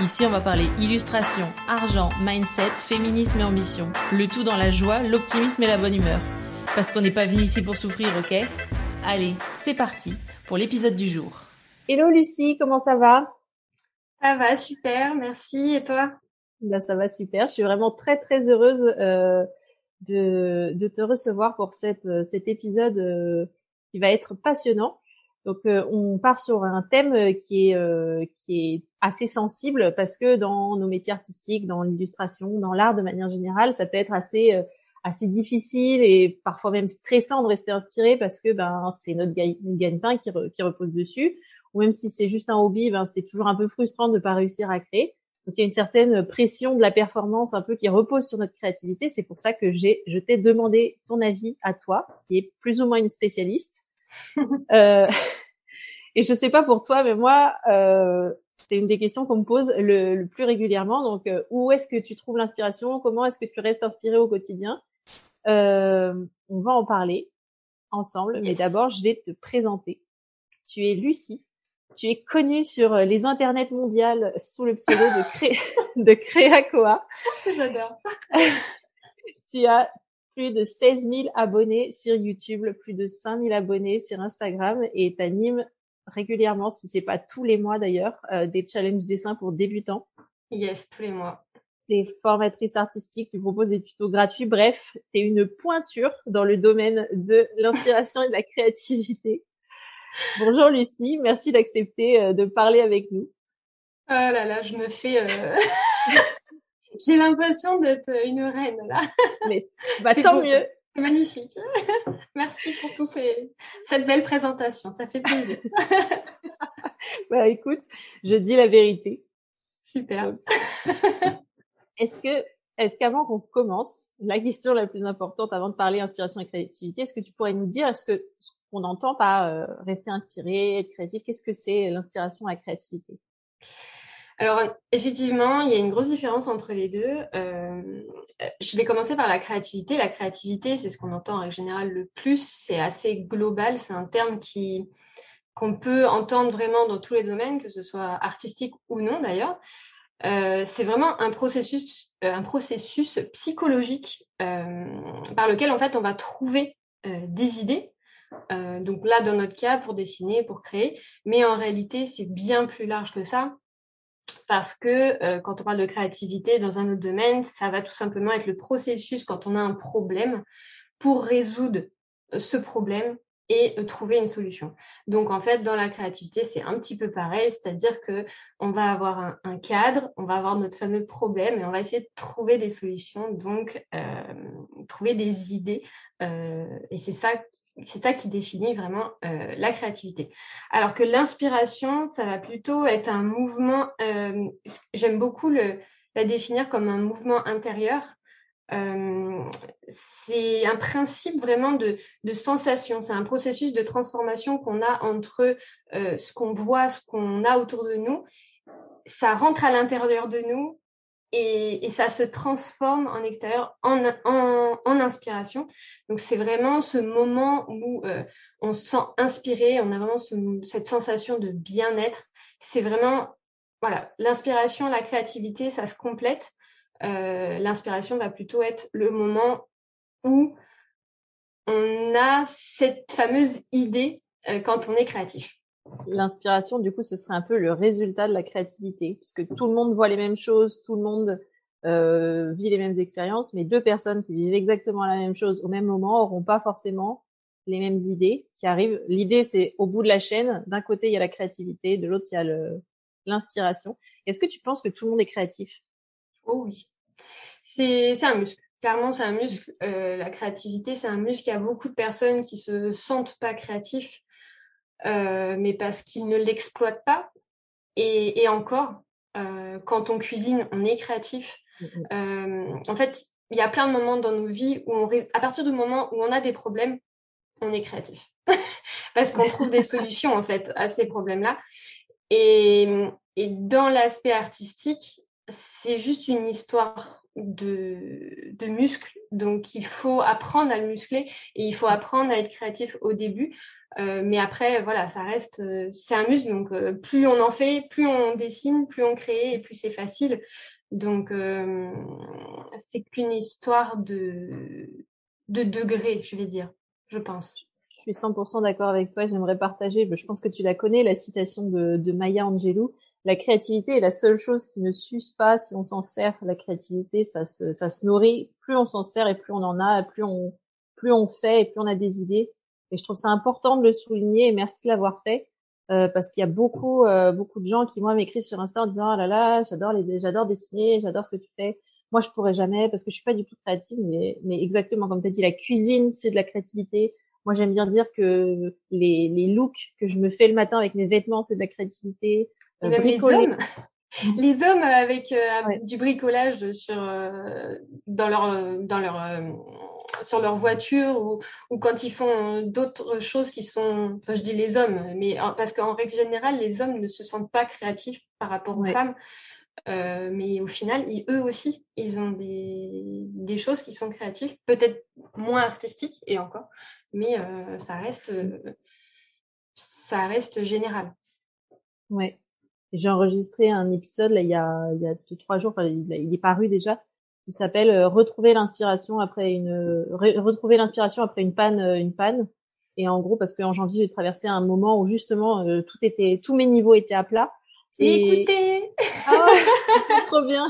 Ici, on va parler illustration, argent, mindset, féminisme et ambition. Le tout dans la joie, l'optimisme et la bonne humeur. Parce qu'on n'est pas venu ici pour souffrir, ok? Allez, c'est parti pour l'épisode du jour. Hello Lucie, comment ça va? Ça va, super, merci. Et toi? Ben, Ça va super. Je suis vraiment très très heureuse euh, de, de, te recevoir pour cette, euh, cet épisode euh, qui va être passionnant. Donc euh, on part sur un thème euh, qui est euh, qui est assez sensible parce que dans nos métiers artistiques, dans l'illustration, dans l'art de manière générale, ça peut être assez assez difficile et parfois même stressant de rester inspiré parce que ben c'est notre gagne-pain qui, qui repose dessus ou même si c'est juste un hobby, ben c'est toujours un peu frustrant de ne pas réussir à créer. Donc il y a une certaine pression de la performance un peu qui repose sur notre créativité. C'est pour ça que j'ai je t'ai demandé ton avis à toi, qui est plus ou moins une spécialiste. euh, et je sais pas pour toi, mais moi, euh, c'est une des questions qu'on me pose le, plus régulièrement. Donc, euh, où est-ce que tu trouves l'inspiration? Comment est-ce que tu restes inspiré au quotidien? On va en parler ensemble, mais d'abord, je vais te présenter. Tu es Lucie. Tu es connue sur les internets mondiales sous le pseudo de, Cré... de Créacoa. J'adore. tu as plus de 16 000 abonnés sur YouTube, plus de 5 000 abonnés sur Instagram et tu animes régulièrement, si c'est pas tous les mois d'ailleurs, euh, des challenges dessins pour débutants. Yes, tous les mois. Des formatrices artistiques, tu proposes des tutos gratuits. Bref, tu es une pointure dans le domaine de l'inspiration et de la créativité. Bonjour Lucie, merci d'accepter euh, de parler avec nous. Oh là là, je me fais... Euh... J'ai l'impression d'être une reine là. Mais bah, tant mieux. C'est magnifique. Merci pour tout ces... cette belle présentation. Ça fait plaisir. bah écoute, je dis la vérité. Super. est-ce que, est-ce qu'avant qu'on commence, la question la plus importante avant de parler inspiration et créativité, est-ce que tu pourrais nous dire, est-ce que ce qu'on entend par euh, rester inspiré, être créatif, qu'est-ce que c'est l'inspiration et la créativité? Alors, effectivement, il y a une grosse différence entre les deux. Euh, je vais commencer par la créativité. La créativité, c'est ce qu'on entend en règle générale le plus. C'est assez global. C'est un terme qui qu'on peut entendre vraiment dans tous les domaines, que ce soit artistique ou non d'ailleurs. Euh, c'est vraiment un processus, euh, un processus psychologique par lequel en fait on va trouver des idées. donc là, dans notre cas, pour dessiner, pour créer, mais en réalité, c'est bien plus large que ça parce que euh, quand on parle de créativité dans un autre domaine, ça va tout simplement être le processus quand on a un problème pour résoudre euh, ce problème et euh, trouver une solution. Donc en fait, dans la créativité, c'est un petit peu pareil, c'est-à-dire que on va avoir un, un, cadre, on va avoir notre fameux problème et on va essayer de trouver des solutions, donc euh, trouver des idées. Euh, et c'est ça, c'est ça qui définit vraiment euh, la créativité. Alors que l'inspiration, ça va plutôt être un mouvement. Euh, j'aime beaucoup le, la définir comme un mouvement intérieur euh, c'est un principe vraiment de, de sensation, c'est un processus de transformation qu'on a entre euh, ce qu'on voit, ce qu'on a autour de nous. Ça rentre à l'intérieur de nous et, et, ça se transforme en extérieur en, en, en inspiration. Donc c'est vraiment ce moment où euh, on se sent inspiré, on a vraiment ce, cette sensation de bien-être. C'est vraiment, voilà, l'inspiration, la créativité, ça se complète. Euh, l'inspiration va plutôt être le moment où on a cette fameuse idée euh, quand on est créatif. L'inspiration, du coup, ce serait un peu le résultat de la créativité, puisque tout le monde voit les mêmes choses, tout le monde euh, vit les mêmes expériences, mais deux personnes qui vivent exactement la même chose au même moment auront pas forcément les mêmes idées qui arrivent. L'idée, c'est au bout de la chaîne. D'un côté, il y a la créativité, de l'autre, il y a l'inspiration. Est-ce que tu penses que tout le monde est créatif? Oh oui. C'est un muscle. Clairement, c'est un muscle. Euh, la créativité, c'est un muscle. Il y a beaucoup de personnes qui se sentent pas créatifs, euh, mais parce qu'ils ne l'exploitent pas. Et, et encore, euh, quand on cuisine, on est créatif. Euh, en fait, il y a plein de moments dans nos vies où on, à partir du moment où on a des problèmes, on est créatif. Parce qu'on trouve des solutions, en fait, à ces problèmes-là. Et, et dans l'aspect artistique, c'est juste une histoire de, de muscles. Donc, il faut apprendre à le muscler et il faut apprendre à être créatif au début. Euh, mais après, voilà, ça reste, euh, c'est un muscle. Donc, euh, plus on en fait, plus on dessine, plus on crée et plus c'est facile. Donc, c'est qu'une histoire de, de degrés, je vais dire, je pense. Je suis 100% d'accord avec toi. J'aimerais partager, je pense que tu la connais, la citation de, de Maya Angelou la créativité est la seule chose qui ne s'use pas si on s'en sert. La créativité, ça se, ça se nourrit. Plus on s'en sert et plus on en a, plus on, plus on fait et plus on a des idées. Et je trouve ça important de le souligner et merci de l'avoir fait. Euh, parce qu'il y a beaucoup, euh, beaucoup de gens qui, moi, m'écrivent sur Insta en disant, oh là là, j'adore les, j'adore dessiner, j'adore ce que tu fais. Moi, je pourrais jamais parce que je suis pas du tout créative, mais, mais exactement, comme tu as dit, la cuisine, c'est de la créativité. Moi, j'aime bien dire que les, les looks que je me fais le matin avec mes vêtements, c'est de la créativité. Euh, même les hommes, les hommes avec euh, du bricolage sur euh, dans leur dans leur sur leur voiture ou, ou quand ils font d'autres choses qui sont, enfin je dis les hommes, mais parce qu'en règle générale les hommes ne se sentent pas créatifs par rapport aux femmes. Euh, mais au final, ils, eux aussi, ils ont des, des choses qui sont créatives, peut-être moins artistiques et encore, mais euh, ça reste, ça reste général. Ouais. J'ai enregistré un épisode là il y a il y a deux, trois jours, enfin il, il, est paru déjà, qui s'appelle euh, retrouver l'inspiration après une retrouver l'inspiration après une panne euh, une panne. Et en gros parce qu'en janvier j'ai traversé un moment où justement euh, tout était tous mes niveaux étaient à plat. Et écouté. Ah, trop bien.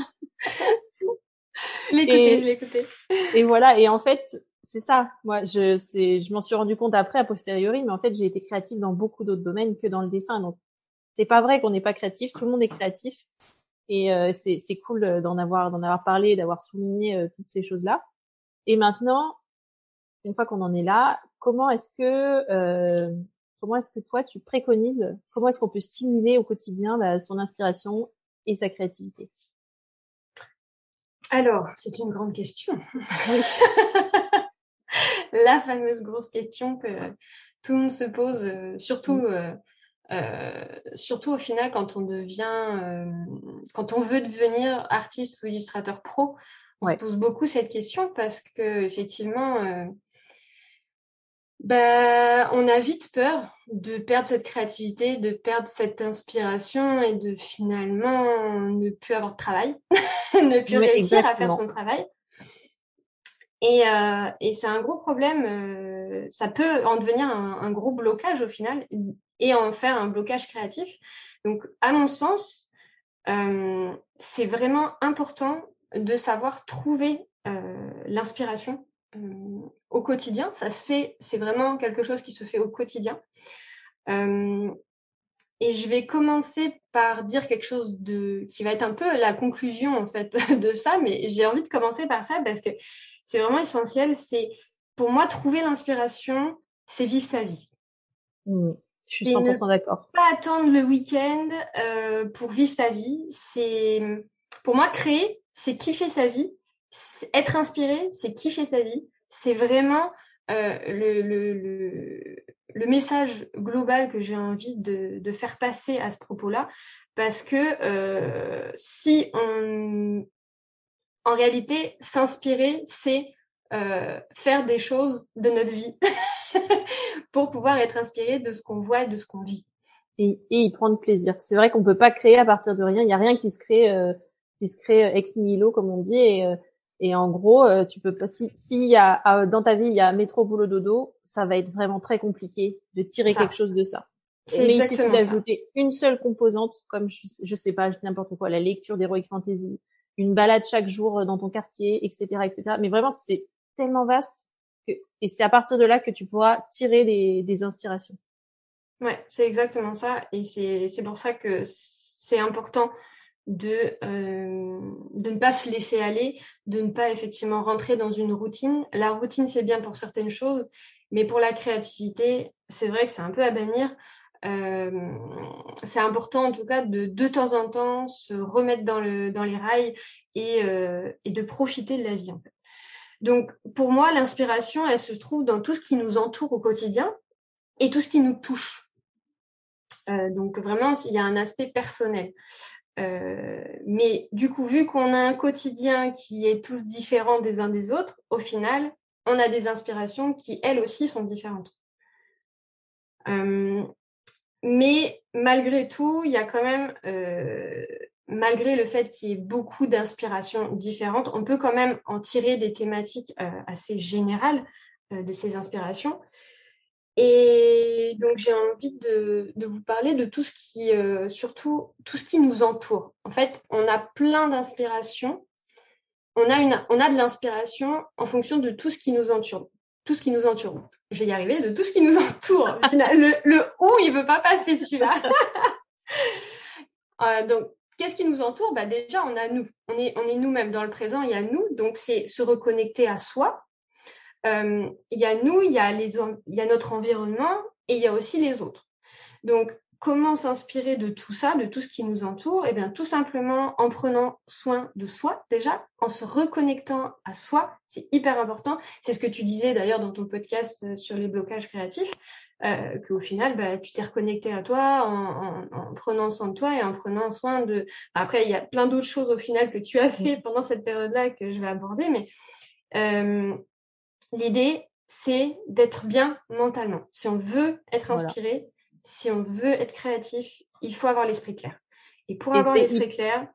Écouté, je écouté. Et voilà et en fait c'est ça. Moi, je, c'est, je m'en suis rendu compte après, a posteriori, mais en fait, j'ai été créative dans beaucoup d'autres domaines que dans le dessin. Donc, c'est pas vrai qu'on n'est pas créatif. Tout le monde est créatif. Et euh, c'est, cool d'en avoir, d'en avoir parlé, d'avoir souligné euh, toutes ces choses-là. Et maintenant, une fois qu'on en est là, comment est-ce que, euh, comment est-ce que toi tu préconises, comment est-ce qu'on peut stimuler au quotidien bah, son inspiration et sa créativité? Alors, c'est une grande question. La fameuse grosse question que tout le monde se pose, surtout mm. Euh, surtout au final, quand on devient, euh, quand on veut devenir artiste ou illustrateur pro, on se pose beaucoup cette question parce que effectivement, euh, bah, on a vite peur de perdre cette créativité, de perdre cette inspiration et de finalement ne plus avoir de travail, ne plus réussir à faire son travail. Et, euh, et c'est un gros problème. Euh, ça peut en devenir un, un, gros blocage au final et en faire un blocage créatif. Donc, à mon sens, euh, c'est vraiment important de savoir trouver euh, l'inspiration euh, au quotidien. Ça se fait, c'est vraiment quelque chose qui se fait au quotidien. Et je vais commencer par dire quelque chose de qui va être un peu la conclusion en fait de ça, mais j'ai envie de commencer par ça parce que c'est vraiment essentiel. C'est pour moi trouver l'inspiration, c'est vivre sa vie. Mmh. Je suis 100% d'accord. Pas attendre le week-end euh, pour vivre sa vie. C'est pour moi créer, c'est kiffer sa vie. Être inspiré, c'est kiffer sa vie. C'est vraiment euh, le, le, le, le, message global que j'ai envie de, de, faire passer à ce propos-là, parce que euh, si on, en réalité, s'inspirer, c'est euh, faire des choses de notre vie. pour pouvoir être inspiré de ce qu'on voit et de ce qu'on vit. Et, et, y prendre plaisir. C'est vrai qu'on peut pas créer à partir de rien. Il y a rien qui se crée, euh, qui se crée euh, ex nihilo comme on dit. Et, euh, et en gros, euh, tu peux pas. Si, s'il y a dans ta vie il y a métro boulot dodo, ça va être vraiment très compliqué de tirer quelque chose de ça. Mais il suffit d'ajouter une seule composante, comme je, je sais pas, n'importe quoi, la lecture d'Heroic Fantasy, une balade chaque jour dans ton quartier, etc., etc. Mais vraiment, c'est tellement vaste et c'est à partir de là que tu pourras tirer des, inspirations. Ouais, c'est exactement ça. Et c'est pour ça que c'est important de, euh, de ne pas se laisser aller, de ne pas effectivement rentrer dans une routine. La routine, c'est bien pour certaines choses, mais pour la créativité, c'est vrai que c'est un peu à bannir. Euh, c'est important en tout cas de de temps en temps se remettre dans, le, dans les rails et, euh, et de profiter de la vie en fait. Donc, pour moi, l'inspiration, elle se trouve dans tout ce qui nous entoure au quotidien et tout ce qui nous touche. Euh, donc, vraiment, il y a un aspect personnel. Euh, mais du coup, vu qu'on a un quotidien qui est tous différent des uns des autres, au final, on a des inspirations qui, elles aussi, sont différentes. Euh, mais malgré tout, il y a quand même, euh, malgré le fait qu'il y ait beaucoup d'inspirations différentes, on peut quand même en tirer des thématiques euh, assez générales euh, de ces inspirations. Et donc j'ai envie de, vous parler de tout ce qui, euh, surtout tout ce qui nous entoure. En fait, on a plein d'inspirations. On a une, on a de l'inspiration en fonction de tout ce qui nous entoure tout ce qui nous entoure. Je vais y arriver, de tout ce qui nous entoure. le, le il veut pas passer celui-là. euh, donc, qu'est-ce qui nous entoure? Bah, Déjà, on a nous. On est, on est nous-mêmes dans le présent, il y a nous. Donc, c'est se reconnecter à soi. Euh, il y a nous, il y a, les, il y a notre environnement et il y a aussi les autres. Donc, comment s'inspirer de tout ça, de tout ce qui nous entoure? Eh bien, tout simplement en prenant soin de soi déjà, en se reconnectant à soi. C'est hyper important. C'est ce que tu disais d'ailleurs dans ton podcast euh, sur les blocages créatifs, euh, qu'au final, bah, tu t'es reconnecté à toi en, en, en, prenant soin de toi et en prenant soin de. Après, il y a plein d'autres choses au final que tu as fait pendant cette période-là que je vais aborder, mais euh, l'idée, c'est d'être bien mentalement. Si on veut être inspiré, voilà si on veut être créatif, il faut avoir l'esprit clair. Et pour avoir l'esprit clair,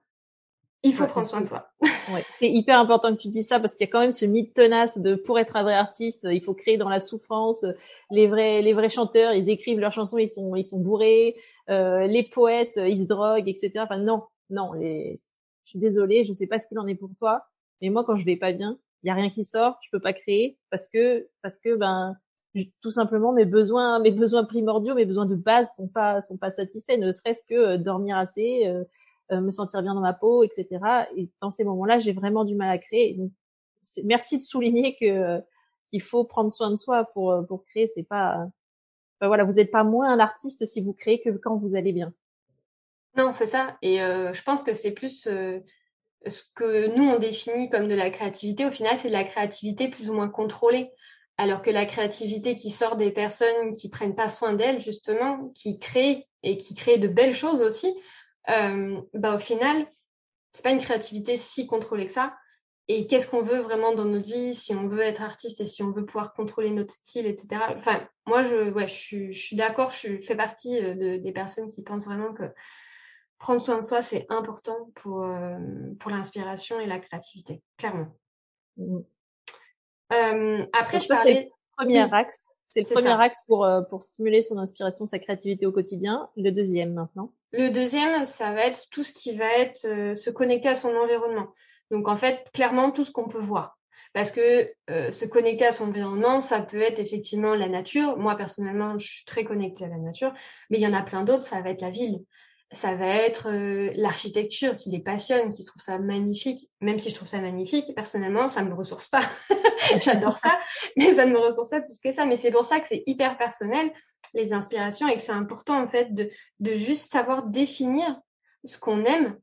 il faut prendre soin de soi. ouais. C'est hyper important que tu dises ça parce qu'il y a quand même ce mythe tenace de pour être un vrai artiste, il faut créer dans la souffrance. Les vrais, les vrais chanteurs, ils écrivent leurs chansons, ils sont, ils sont bourrés. Euh, les poètes, ils se droguent, etc. Enfin non, non. Les... Je suis désolée, je sais pas ce qu'il en est pour toi, mais moi quand je vais pas bien, il y a rien qui sort, je peux pas créer parce que parce que ben tout simplement mes besoins mes besoins primordiaux mes besoins de base sont pas sont pas satisfaits ne serait-ce que euh, dormir assez euh, euh, me sentir bien dans ma peau etc et dans ces moments-là j'ai vraiment du mal à créer. Donc merci de souligner que qu'il faut prendre soin de soi pour pour créer. C'est pas voilà vous n'êtes pas moins un artiste si vous créez que quand vous allez bien. Non c'est ça. Et je pense que c'est plus ce que nous on définit comme de la créativité. Au final c'est de la créativité plus ou moins contrôlée. Alors que la créativité qui sort des personnes qui prennent pas soin d'elles, justement, qui créent et qui créent de belles choses aussi, euh, bah au final, c'est pas une créativité si contrôlée que ça. Et qu'est-ce qu'on veut vraiment dans notre vie, si on veut être artiste et si on veut pouvoir contrôler notre style, etc. Enfin, moi, je, ouais, je suis, je suis d'accord, je fais partie euh, de, des personnes qui pensent vraiment que prendre soin de soi, c'est important pour, euh, pour l'inspiration et la créativité, clairement. Mmh. Euh, après, je parlais... c'est le premier axe. C'est le premier axe pour, euh, pour stimuler son inspiration, sa créativité au quotidien. Le deuxième maintenant. Le deuxième, ça va être tout ce qui va être euh, se connecter à son environnement. Donc en fait, clairement, tout ce qu'on peut voir. Parce que euh, se connecter à son environnement, ça peut être effectivement la nature. Moi, personnellement, je suis très connectée à la nature. Mais il y en a plein d'autres, ça va être la ville ça va être euh, l'architecture qui les passionne, qui trouve ça magnifique. Même si je trouve ça magnifique, personnellement, ça ne me ressource pas. J'adore ça, mais ça ne me ressource pas plus que ça. Mais c'est pour ça que c'est hyper personnel, les inspirations, et que c'est important, en fait, de, de juste savoir définir ce qu'on aime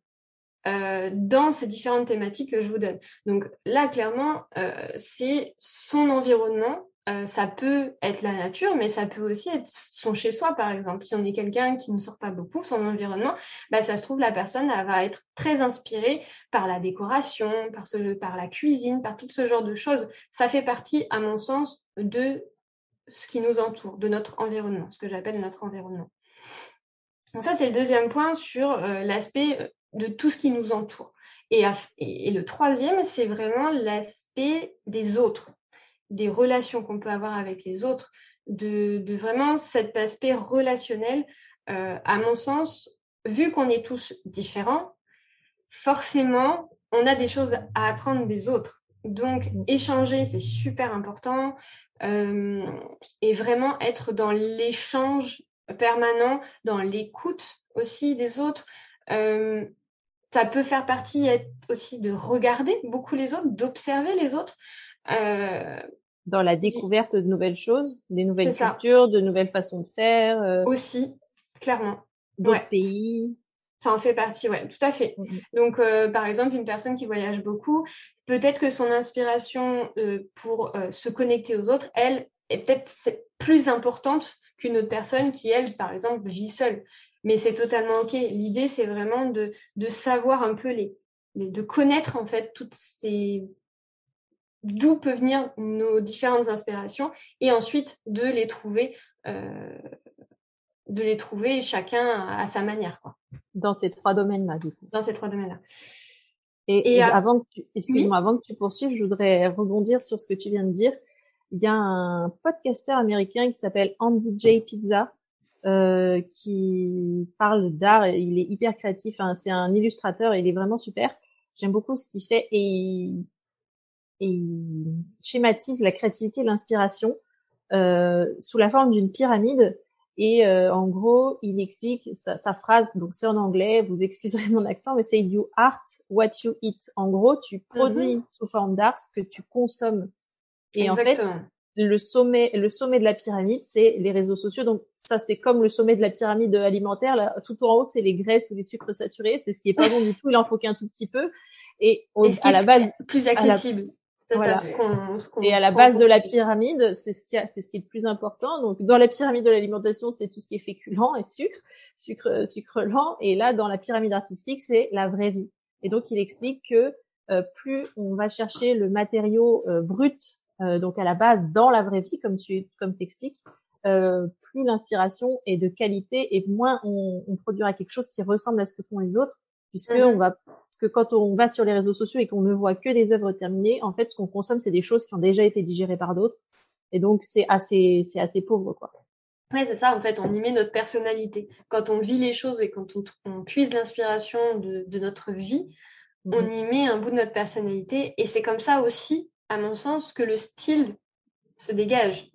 euh, dans ces différentes thématiques que je vous donne. Donc là, clairement, euh, c'est son environnement euh, ça peut être la nature, mais ça peut aussi être son chez-soi, par exemple. Si on est quelqu'un qui ne sort pas beaucoup, son environnement, bah, ça se trouve, la personne elle va être très inspirée par la décoration, par, la cuisine, par tout ce genre de choses. Ça fait partie, à mon sens, de ce qui nous entoure, de notre environnement, ce que j'appelle notre environnement. Donc ça, c'est le deuxième point sur euh, l'aspect euh, de tout ce qui nous entoure. Et le troisième, c'est vraiment l'aspect des autres des relations qu'on peut avoir avec les autres, de, de vraiment cet aspect relationnel. Euh, à mon sens, vu qu'on est tous différents, forcément, on a des choses à apprendre des autres. Donc, mm. échanger, c'est super important. Euh, et vraiment être dans l'échange permanent, dans l'écoute aussi des autres. Euh, ça peut faire partie aussi de regarder beaucoup les autres, d'observer les autres. Euh, dans la découverte de nouvelles choses, des nouvelles cultures, de nouvelles façons de faire. Euh, Aussi, clairement. D'autres pays. Ça en fait partie, ouais, tout à fait. Mm, mm. Donc, euh, par exemple, une personne qui voyage beaucoup, peut-être que son inspiration euh, pour se connecter aux autres, elle, est peut-être plus importante qu'une autre personne qui, elle, par exemple, vit seule. Mais c'est totalement OK. L'idée, c'est vraiment de, de, savoir un peu les, de connaître, en fait, toutes ces d'où peuvent venir nos différentes inspirations et ensuite de les trouver euh, de les trouver chacun à, sa manière quoi. dans ces trois domaines là du coup. Dans ces trois domaines là et, avant que tu excuse-moi avant que tu poursuives je voudrais rebondir sur ce que tu viens de dire. Il y a un podcasteur américain qui s'appelle Andy J. Pizza euh, qui parle d'art il est hyper créatif hein, c'est un illustrateur il est vraiment super. J'aime beaucoup ce qu'il fait et il, et il schématise la créativité et l'inspiration euh, sous la forme d'une pyramide. Et euh, en gros, il explique sa, sa phrase, donc c'est en anglais, vous excuserez mon accent, mais c'est You art what you eat. En gros, tu produis mm-hmm. sous forme d'art ce que tu consommes. Et en fait, le sommet, le sommet de la pyramide, c'est les réseaux sociaux. Donc ça, c'est comme le sommet de la pyramide alimentaire. Là, tout en haut, c'est les graisses ou les sucres saturés. C'est ce qui est pas bon du tout. Il en faut qu'un tout petit peu. Et, à la base, plus accessible. Voilà. et à la base de la pyramide, c'est ce qui c'est ce qui est le plus important. Donc, dans la pyramide de l'alimentation, c'est tout ce qui est féculent et sucre, sucre, sucre lent. Et là, dans la pyramide artistique, c'est la vraie vie. Et donc, il explique que euh, plus on va chercher le matériau euh, brut, euh, donc à la base dans la vraie vie, comme tu comme t'expliques, plus l'inspiration est de qualité et moins on, on produira quelque chose qui ressemble à ce que font les autres puisque mhm. on va que quand on va sur les réseaux sociaux et qu'on ne voit que des œuvres terminées, en fait, ce qu'on consomme, c'est des choses qui ont déjà été digérées par d'autres, et donc c'est assez c'est assez pauvre quoi. Ouais, c'est ça, en fait, on y met notre personnalité. Quand on vit les choses et quand on, on puise l'inspiration de, de, notre vie, on mhm. y met un bout de notre personnalité. Et c'est comme ça aussi, à mon sens, que le style se dégage.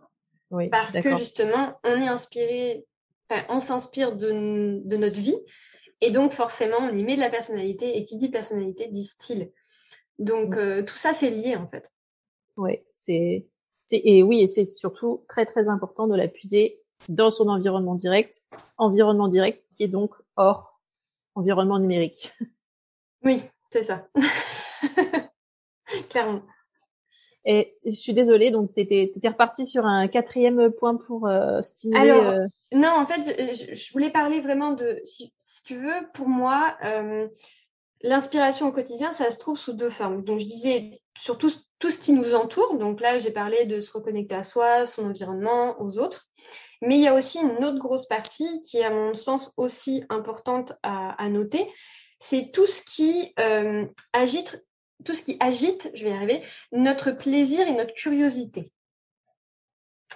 Oui, Parce que justement, on est inspiré, enfin, on s'inspire de, de notre vie, et donc, forcément, on y met de la personnalité. Et qui dit personnalité dit style. Donc, euh, tout ça, c'est lié, en fait. Ouais, c'est, et oui, et c'est surtout très, très important de la puiser dans son environnement direct. Environnement direct qui est donc hors environnement numérique. Oui, c'est ça. Clairement. Et je suis désolée, donc tu étais, reparti sur un quatrième point pour euh, stimuler. Alors, euh, non, en fait, je, voulais parler vraiment de, si, tu veux, pour moi, euh, l'inspiration au quotidien, ça se trouve sous deux formes. Donc, je disais sur tout, ce qui nous entoure. Donc là, j'ai parlé de se reconnecter à soi, son environnement, aux autres. Mais il y a aussi une autre grosse partie qui est, à mon sens, aussi importante à, à noter. C'est tout ce qui agite tout ce qui agite, je vais y arriver, notre plaisir et notre curiosité.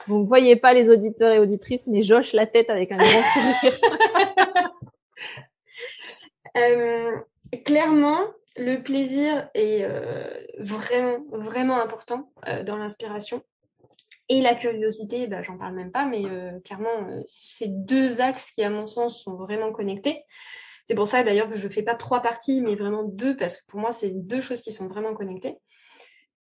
Vous ne voyez pas les auditeurs et auditrices, mais Josh la tête avec un grand sourire. euh, clairement, le plaisir est euh, vraiment, vraiment important euh, dans l'inspiration. Et la curiosité, bah, j'en parle même pas, mais clairement, ces deux axes qui, à mon sens, sont vraiment connectés. C'est pour ça d'ailleurs que je ne fais pas trois parties, mais vraiment deux, parce que pour moi, c'est deux choses qui sont vraiment connectées.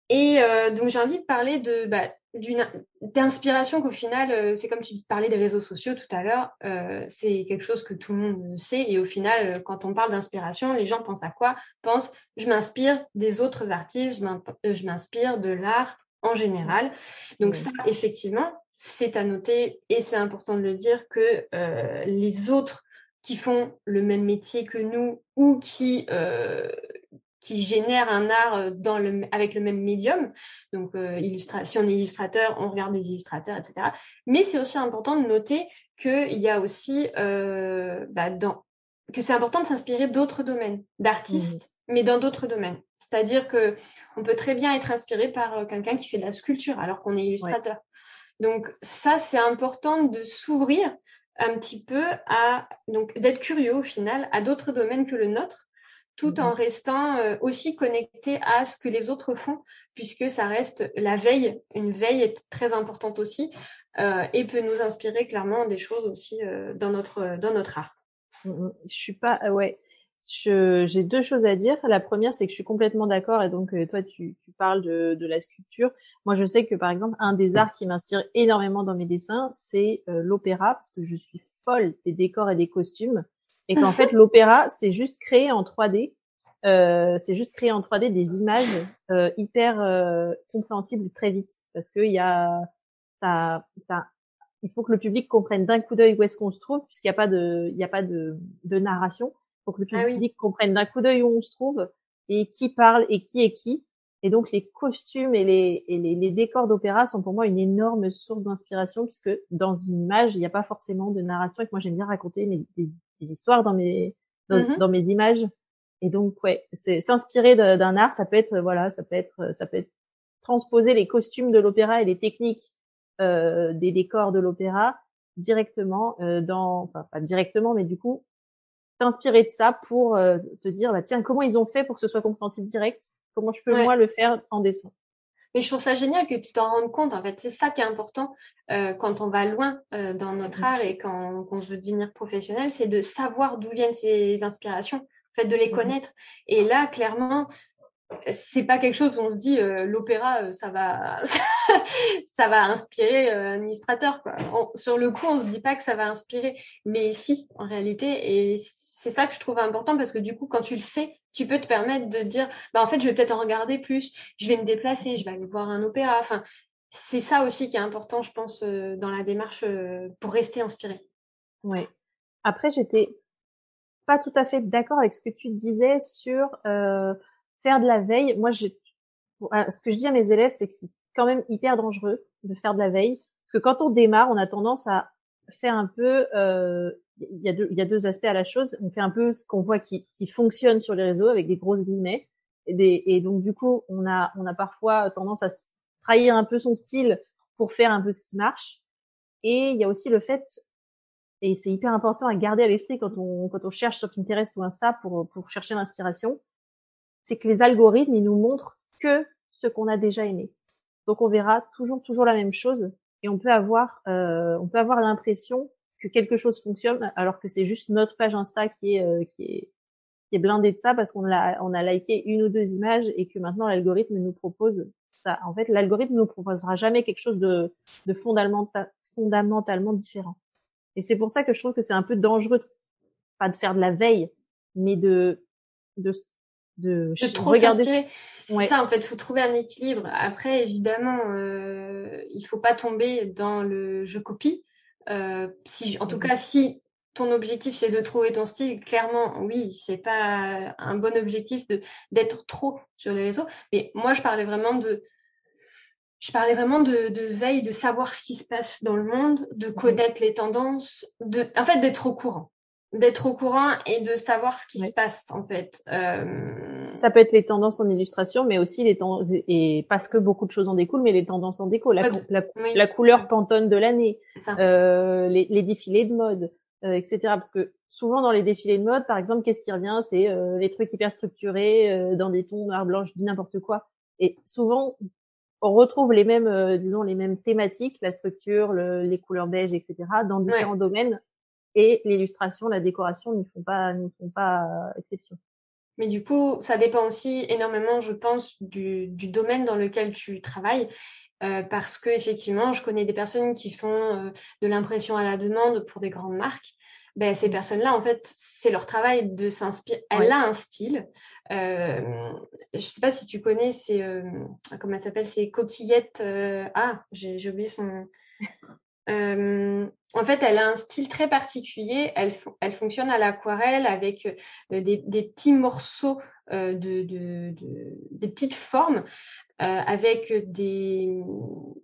Et euh, donc, j'ai envie de parler de bah, d'une d'inspiration qu'au final, euh, c'est comme tu parlais des réseaux sociaux tout à l'heure, euh, c'est quelque chose que tout le monde sait. Et au final, quand on parle d'inspiration, les gens pensent à quoi? Pensent, je m'inspire des autres artistes, je m'inspire de l'art en général. Donc ça, effectivement, c'est à noter et c'est important de le dire que les autres qui font le même métier que nous ou qui, euh, qui génèrent un art euh, dans le, avec le même médium. Donc, euh, si on est illustrateur, on regarde des illustrateurs, etc. Mais c'est aussi important de noter qu'il y a aussi, euh, bah, dans, que c'est important de s'inspirer d'autres domaines, d'artistes, mmh. mais dans d'autres domaines. C'est-à-dire que on peut très bien être inspiré par quelqu'un qui fait de la sculpture alors qu'on est illustrateur. Donc ça, c'est important de s'ouvrir un petit peu à donc d'être curieux au final à d'autres domaines que le nôtre tout en mhm. restant euh, aussi connecté à ce que les autres font puisque ça reste la veille une veille est très importante aussi euh, et peut nous inspirer clairement des choses aussi euh, dans notre dans notre art mm, mm. je suis pas ouais j'ai deux choses à dire. La première, c'est que je suis complètement d'accord et donc euh, toi, tu, tu parles de, de, la sculpture. Moi, je sais que par exemple, un des arts qui m'inspire énormément dans mes dessins, c'est euh, l'opéra parce que je suis folle des décors et des costumes. et qu'en fait l'opéra c'est juste créé en 3D. Euh, c'est juste créé en 3D des images euh, hyper euh, compréhensibles très vite parce que y a, il faut que le public comprenne d'un coup d'œil où est-ce qu'on se trouve puisqu'il n'y a pas de, il y a pas de, de narration. Faut que le ah public comprenne d'un coup d'œil où on se trouve et qui parle et qui est qui. Et donc les costumes et les, et les, les décors d'opéra sont pour moi une énorme source d'inspiration puisque dans une image il n'y a pas forcément de narration et que moi j'aime bien raconter mes, des, histoires dans mes dans, mm-hmm. dans, mes images. Et donc ouais, c'est s'inspirer d'un art, ça peut être voilà, ça peut être ça peut être transposer les costumes de l'opéra et les techniques euh, des décors de l'opéra directement euh, dans enfin pas directement mais du coup t'inspirer de ça pour euh, te dire bah tiens comment ils ont fait pour que ce soit compréhensible direct? Comment je peux moi le faire en dessin? Mais je trouve ça génial que tu t'en rendes compte en fait. C'est ça qui est important euh, quand on va loin euh, dans notre art et quand, quand on veut devenir professionnel c'est de savoir d'où viennent ces inspirations en fait de les connaître. Et là clairement c'est pas quelque chose où on se dit l'opéra ça va ça va inspirer un administrateur quoi. sur le coup on se dit pas que ça va inspirer mais si en réalité et c'est ça que je trouve important parce que du coup, quand tu le sais, tu peux te permettre de dire, bah, en fait, je vais peut-être en regarder plus, je vais me déplacer, je vais aller voir un opéra. Enfin, c'est ça aussi qui est important, je pense, euh, dans la démarche euh, pour rester inspiré. Oui. Après, j'étais pas tout à fait d'accord avec ce que tu disais sur euh, faire de la veille. Moi, j'ai, ce que je dis à mes élèves, c'est que c'est quand même hyper dangereux de faire de la veille, parce que quand on démarre, on a tendance à faire un peu euh, il y, a deux, y a deux aspects à la chose. On fait un peu ce qu'on voit qui, qui fonctionne sur les réseaux avec des grosses guillemets. Et, des, et donc du coup, on a, on a parfois tendance à trahir un peu son style pour faire un peu ce qui marche. Et il y a aussi le fait, et c'est hyper important à garder à l'esprit quand on, quand on cherche sur Pinterest ou Insta pour, pour chercher l'inspiration, c'est que les algorithmes, ils nous montrent que ce qu'on a déjà aimé. Donc on verra toujours, toujours la même chose et on peut avoir, euh, on peut avoir l'impression que quelque chose fonctionne alors que c'est juste notre page Insta qui est euh, qui est qui est blindée de ça parce qu'on a on a liké une ou deux images et que maintenant l'algorithme nous propose ça. En fait, l'algorithme nous proposera jamais quelque chose de de fondamentalement fondamentalement différent. Et c'est pour ça que je trouve que c'est un peu dangereux pas de faire de la veille, mais de de de, de trop regarder c'est ça en fait, il faut trouver un équilibre. Après, évidemment, euh, il faut pas tomber dans le je copie, euh, si, en tout cas, si ton objectif c'est de trouver ton style, clairement, oui, c'est pas un bon objectif de d'être trop sur les réseaux. Mais moi, je parlais vraiment de, je parlais vraiment de, de veille, de savoir ce qui se passe dans le monde, de connaître les tendances, de, en fait, d'être au courant d'être au courant et de savoir ce qui se passe en fait. Euh... Ça peut être les tendances en illustration, mais aussi les tendances et parce que beaucoup de choses en découlent, mais les tendances en déco, la, la, couleur pantone de l'année, euh, les, les, défilés de mode, euh, etc. Parce que souvent dans les défilés de mode, par exemple, qu'est-ce qui revient? C'est euh, les trucs hyper structurés euh, dans des tons noir blanc, je dis n'importe quoi. Et souvent on retrouve les mêmes, disons les mêmes thématiques, la structure, le, les couleurs beige, etc. dans différents domaines et l'illustration, la décoration n'y font pas, n'y font pas euh, exception. Mais du coup, ça dépend aussi énormément, je pense, du, du domaine dans lequel tu travailles. Euh, parce que effectivement, je connais des personnes qui font euh, de l'impression à la demande pour des grandes marques. Ben, ces personnes-là, en fait, c'est leur travail de s'inspirer. Elle a un style. Euh, je sais pas si tu connais, c'est comment elle s'appelle, c'est coquillettes. ah, j'ai oublié son. Euh, en fait, elle a un style très particulier. Elle, elle fonctionne à l'aquarelle avec euh, des, des, petits morceaux euh, de, de, de, des petites formes, euh, avec des,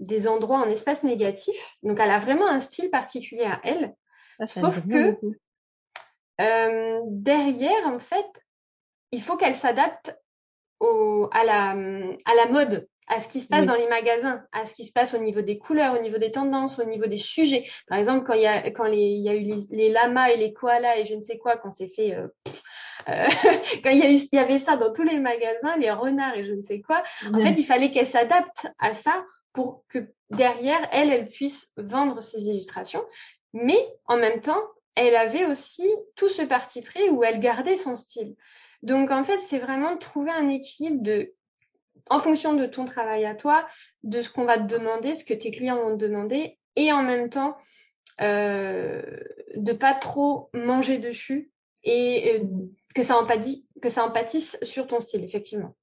des endroits en espace négatif. Donc, elle a vraiment un style particulier à elle. Ah, sauf que euh, derrière, en fait, il faut qu'elle s'adapte à la, à la mode à ce qui se passe dans les magasins, à ce qui se passe au niveau des couleurs, au niveau des tendances, au niveau des sujets. Par exemple, quand il y a, quand les, il y a eu les, lamas et les koalas et je ne sais quoi, quand c'est fait, euh, euh, quand il y, a eu, il y avait ça dans tous les magasins, les renards et je ne sais quoi, en fait, il fallait qu'elle s'adapte à ça pour que derrière, elle, elle puisse vendre ses illustrations. Mais en même temps, elle avait aussi tout ce parti pris où elle gardait son style. Donc, en fait, c'est vraiment trouver un équilibre de en fonction de ton travail à toi, de ce qu'on va te demander, ce que tes clients vont te demander, et en même temps, euh, de pas trop manger dessus et euh, que ça empathise, que ça sur ton style, effectivement.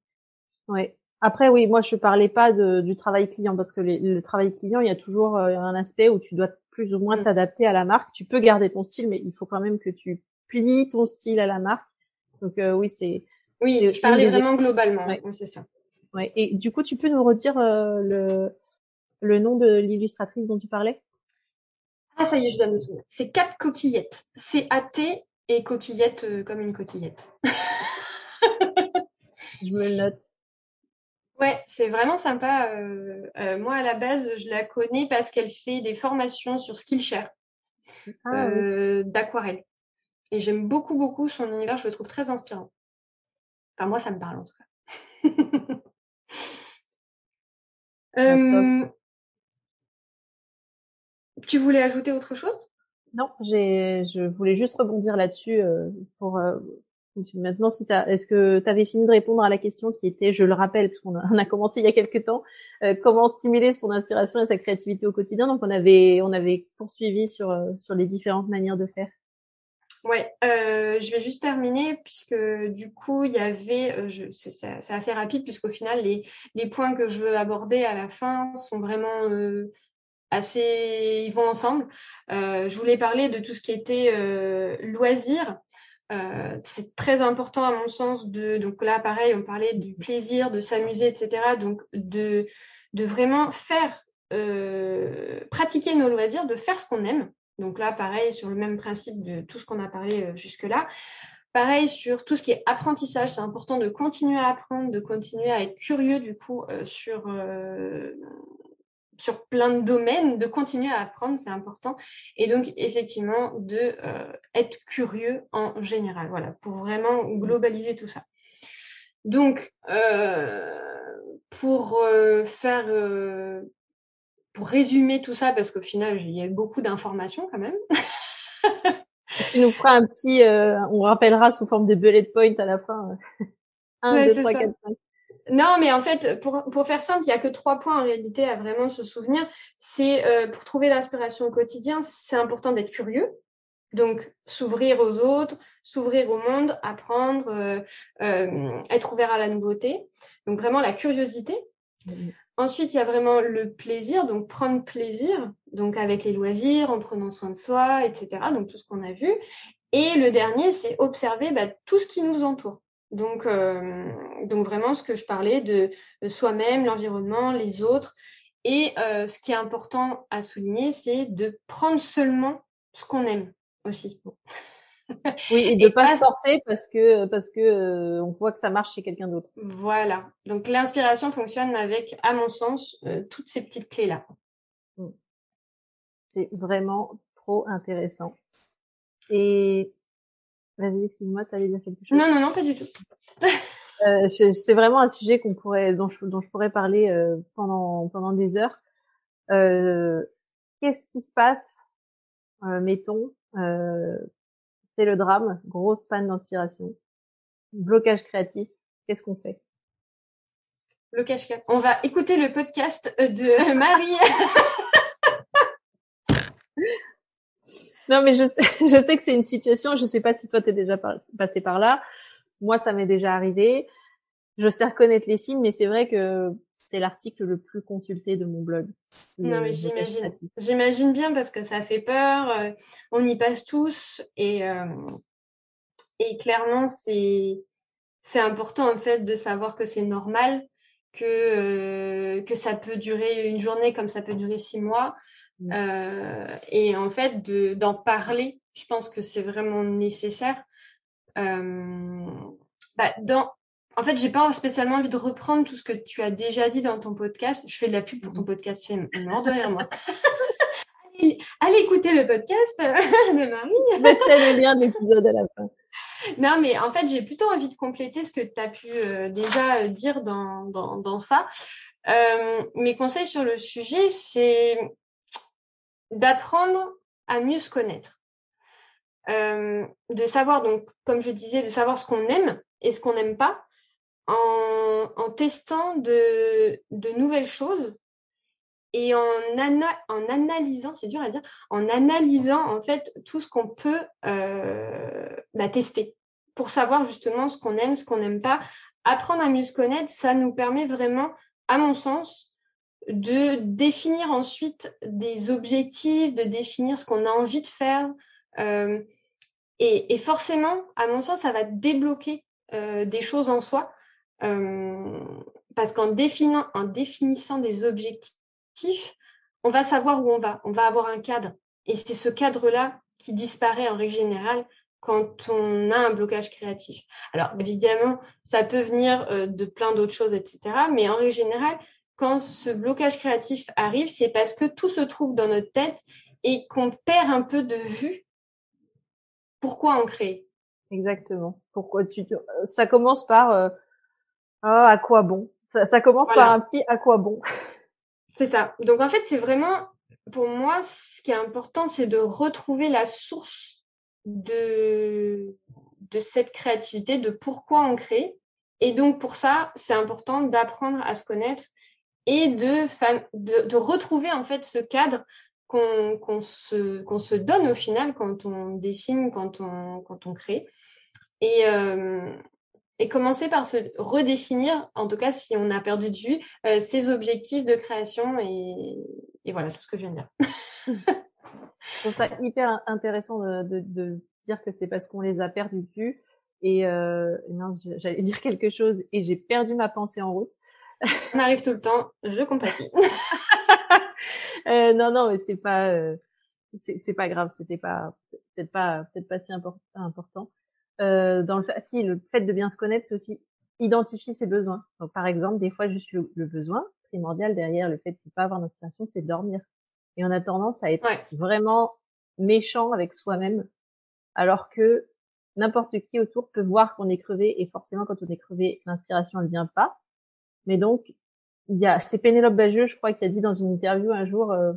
Ouais. Après, oui, moi, je parlais pas de, du travail client parce que le travail client, il y a toujours euh, un aspect où tu dois plus ou moins mm. t'adapter à la marque. Tu peux garder ton style, mais il faut quand même que tu plies ton style à la marque. Donc euh, oui, c'est. Oui, je parlais vraiment globalement. Ouais. c'est ça. Ouais. Et du coup, tu peux nous redire euh, le le nom de l'illustratrice dont tu parlais? Ah, ça y est, je dois me souvenir. C'est Cap Coquillette. C'est A-T et coquillette comme une coquillette. je me le note. Ouais, c'est vraiment sympa. Euh, euh, moi, à la base, je la connais parce qu'elle fait des formations sur Skillshare ah euh, d'aquarelle. Et j'aime beaucoup, beaucoup son univers. Je le trouve très inspirant. Enfin, moi, ça me parle en tout cas. tu voulais ajouter autre chose? Non, j'ai, je voulais juste rebondir là-dessus pour Maintenant, si est-ce que tu avais fini de répondre à la question qui était, je le rappelle, puisqu'on a, on a commencé il y a quelques temps, euh, comment stimuler son inspiration et sa créativité au quotidien? Donc, on avait, on avait poursuivi sur euh, sur les différentes manières de faire. Ouais, euh, je vais juste terminer puisque du coup il y avait, c'est assez rapide puisqu'au final les, les points que je veux aborder à la fin sont vraiment assez, ils vont ensemble. je voulais parler de tout ce qui était loisirs euh, c'est très important à mon sens de donc là pareil on parlait du plaisir de s'amuser etc donc de de vraiment faire euh, pratiquer nos loisirs de faire ce qu'on aime donc là pareil sur le même principe de tout ce qu'on a parlé euh, jusque là pareil sur tout ce qui est apprentissage c'est important de continuer à apprendre de continuer à être curieux du coup sur sur plein de domaines, de continuer à apprendre, c'est important. Et donc, effectivement, de euh, être curieux en général, voilà, pour vraiment globaliser tout ça. Donc, euh, pour euh, faire, pour résumer tout ça, parce qu'au final, il y a eu beaucoup d'informations quand même. tu nous feras un petit, on rappellera sous forme de bullet point à la fin. 1, 2, 3, 4, 5. Non, mais en fait, pour, pour faire simple, il n'y a que trois points en réalité à vraiment se souvenir. C'est euh, pour trouver l'inspiration au quotidien, c'est important d'être curieux. Donc, s'ouvrir aux autres, s'ouvrir au monde, apprendre, euh, euh, être ouvert à la nouveauté. Donc, vraiment la curiosité. Ensuite, il y a vraiment le plaisir, donc prendre plaisir, donc avec les loisirs, en prenant soin de soi, etc. Donc, tout ce qu'on a vu. Et le dernier, c'est observer bah, tout ce qui nous entoure. Donc, euh, donc vraiment, ce que je parlais de, soi-même, l'environnement, les autres. Et euh, ce qui est important à souligner, c'est de prendre seulement ce qu'on aime aussi. Oui, et de ne pas, se forcer parce que parce que euh, on voit que ça marche chez quelqu'un d'autre. Voilà. Donc l'inspiration fonctionne avec, à mon sens, toutes ces petites clés là. Mm. C'est vraiment trop intéressant. Et Vas-y, excuse-moi, tu allais dire quelque chose? Non, non, non, pas du tout. euh, c'est vraiment un sujet qu'on pourrait, dont je, dont je pourrais parler euh, pendant pendant des heures. Euh, Qu'est-ce qui se passe, euh, mettons, euh, c'est le drame, grosse panne d'inspiration, blocage créatif. Qu'est-ce qu'on fait? Blocage créatif. On va écouter le podcast de Marie. Non, mais je sais, je sais que c'est une situation. Je sais pas si toi t'es déjà passé par là. Moi, ça m'est déjà arrivé. Je sais reconnaître les signes, mais c'est vrai que c'est l'article le plus consulté de mon blog. Non, mais j'imagine. J'imagine bien parce que ça fait peur. Euh, on y passe tous et euh, et clairement c'est c'est important en fait de savoir que c'est normal que euh, que ça peut durer une journée comme ça peut durer six mois Mm. Euh, et en fait, d'en parler, je pense que c'est vraiment nécessaire. Bah, dans, en fait, j'ai pas spécialement envie de reprendre tout ce que tu as déjà dit dans ton podcast. Je fais de la pub pour ton mm. podcast, c'est mort de rire, moi. allez, écouter le podcast de Marie. Le lien de l'épisode à la fin. Non, mais en fait, j'ai plutôt envie de compléter ce que tu as pu euh, déjà dire dans, dans, dans ça. Euh, mes conseils sur le sujet, c'est d'apprendre à mieux se connaître. Euh, de savoir, donc, comme je disais, de savoir ce qu'on aime et ce qu'on n'aime pas en, testant de, nouvelles choses et en, en analysant, c'est dur à dire, en analysant en fait tout ce qu'on peut euh, bah, tester pour savoir justement ce qu'on aime, ce qu'on n'aime pas. Apprendre à mieux se connaître, ça nous permet vraiment, à mon sens, de définir ensuite des objectifs, de définir ce qu'on a envie de faire. Euh, et, et, forcément, à mon sens, ça va débloquer euh, des choses en soi. Euh, parce qu'en en définissant des objectifs, on va savoir où on va, on va avoir un cadre. Et c'est ce cadre-là qui disparaît en règle générale quand on a un blocage créatif. Alors évidemment, ça peut venir euh, de plein d'autres choses, etc. Mais en règle générale, quand ce blocage créatif arrive, c'est parce que tout se trouve dans notre tête et qu'on perd un peu de vue pourquoi on crée. Exactement. Pourquoi tu ça commence par euh, ah, à quoi bon? Ça, commence par un petit à quoi bon C'est ça. Donc en fait, c'est vraiment, pour moi, ce qui est important, c'est de retrouver la source de, de cette créativité, de pourquoi on crée. Et donc pour ça, c'est important d'apprendre à se connaître et de, de, retrouver en fait ce cadre qu'on se, qu'on se donne au final quand on dessine, quand on, quand on crée. Et, euh, et commencer par se redéfinir, en tout cas si on a perdu de vue, euh, ses objectifs de création et, et, voilà tout ce que je viens de dire. je trouve ça hyper intéressant de, de, de dire que c'est parce qu'on les a perdus de vue. Et euh, j'allais dire quelque chose et j'ai perdu ma pensée en route. Ça m'arrive tout le temps, je compatis. euh, non, non, mais c'est pas, euh, c'est pas grave, c'était pas, peut-être pas, peut-être pas si important. Euh, dans le fait, si, le fait de bien se connaître, c'est aussi identifier ses besoins. Donc, par exemple, des fois, juste le, besoin primordial derrière le fait de ne pas avoir d'inspiration, c'est dormir. Et on a tendance à être vraiment méchant avec soi-même, alors que n'importe qui autour peut voir qu'on est crevé, et forcément, quand on est crevé, l'inspiration, elle vient pas. Mais donc, il y a, c'est Pénélope Bageux, je crois, qui a dit dans une interview un jour, euh,